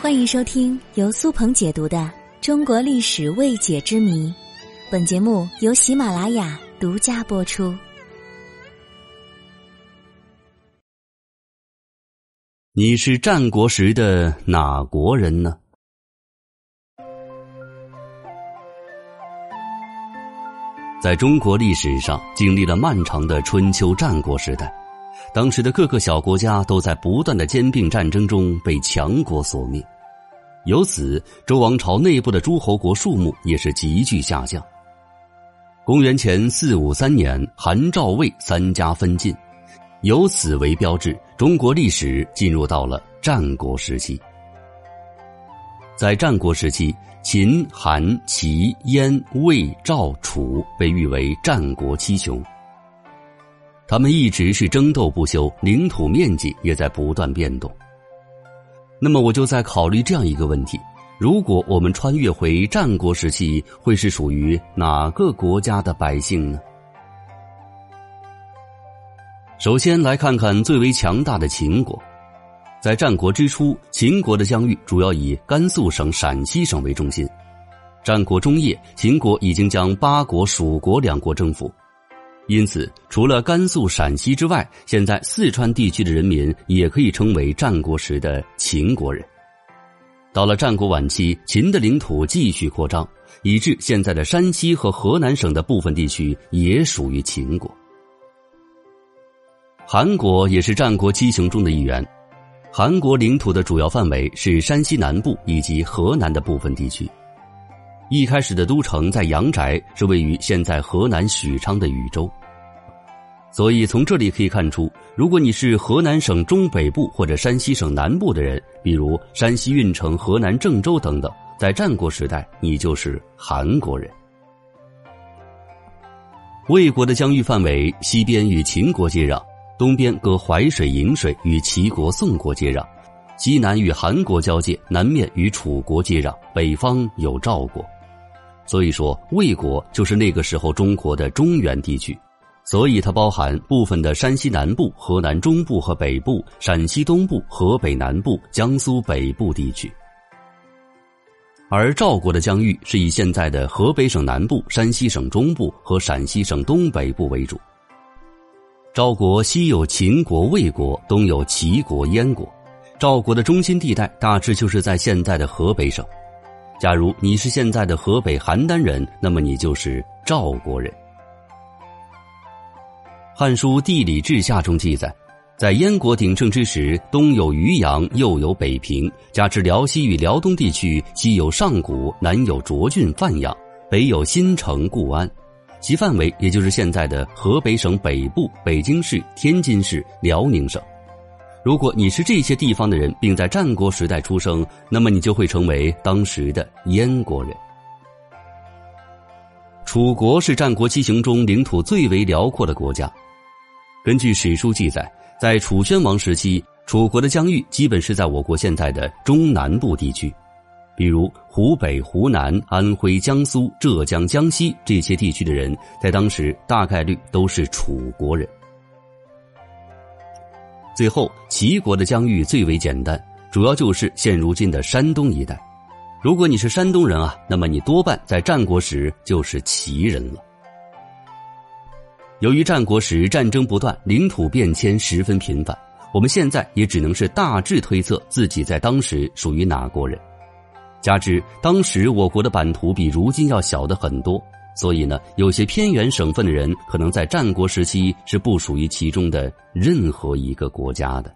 欢迎收听由苏鹏解读的《中国历史未解之谜》，本节目由喜马拉雅独家播出。你是战国时的哪国人呢？在中国历史上，经历了漫长的春秋战国时代。当时的各个小国家都在不断的兼并战争中被强国所灭，由此周王朝内部的诸侯国数目也是急剧下降。公元前四五三年，韩赵魏三家分晋，由此为标志，中国历史进入到了战国时期。在战国时期，秦、韩、齐、燕、魏、赵、楚被誉为战国七雄。他们一直是争斗不休，领土面积也在不断变动。那么，我就在考虑这样一个问题：如果我们穿越回战国时期，会是属于哪个国家的百姓呢？首先来看看最为强大的秦国。在战国之初，秦国的疆域主要以甘肃省、陕西省为中心。战国中叶，秦国已经将八国、蜀国两国征服。因此，除了甘肃、陕西之外，现在四川地区的人民也可以称为战国时的秦国人。到了战国晚期，秦的领土继续扩张，以致现在的山西和河南省的部分地区也属于秦国。韩国也是战国七雄中的一员，韩国领土的主要范围是山西南部以及河南的部分地区。一开始的都城在阳翟，是位于现在河南许昌的禹州。所以从这里可以看出，如果你是河南省中北部或者山西省南部的人，比如山西运城、河南郑州等等，在战国时代，你就是韩国人。魏国的疆域范围西边与秦国接壤，东边隔淮水、颍水与齐国、宋国接壤，西南与韩国交界，南面与楚国接壤，北方有赵国。所以说，魏国就是那个时候中国的中原地区。所以，它包含部分的山西南部、河南中部和北部、陕西东部、河北南部、江苏北部地区。而赵国的疆域是以现在的河北省南部、山西省中部和陕西省东北部为主。赵国西有秦国、魏国，东有齐国、燕国。赵国的中心地带大致就是在现在的河北省。假如你是现在的河北邯郸人，那么你就是赵国人。《汉书·地理志下》中记载，在燕国鼎盛之时，东有渔阳，右有北平，加之辽西与辽东地区，西有上古，南有涿郡、范阳，北有新城固安，其范围也就是现在的河北省北部、北京市、天津市、辽宁省。如果你是这些地方的人，并在战国时代出生，那么你就会成为当时的燕国人。楚国是战国七雄中领土最为辽阔的国家。根据史书记载，在楚宣王时期，楚国的疆域基本是在我国现在的中南部地区，比如湖北、湖南、安徽、江苏、浙江、江西这些地区的人，在当时大概率都是楚国人。最后，齐国的疆域最为简单，主要就是现如今的山东一带。如果你是山东人啊，那么你多半在战国时就是齐人了。由于战国时战争不断，领土变迁十分频繁，我们现在也只能是大致推测自己在当时属于哪国人。加之当时我国的版图比如今要小的很多，所以呢，有些偏远省份的人可能在战国时期是不属于其中的任何一个国家的。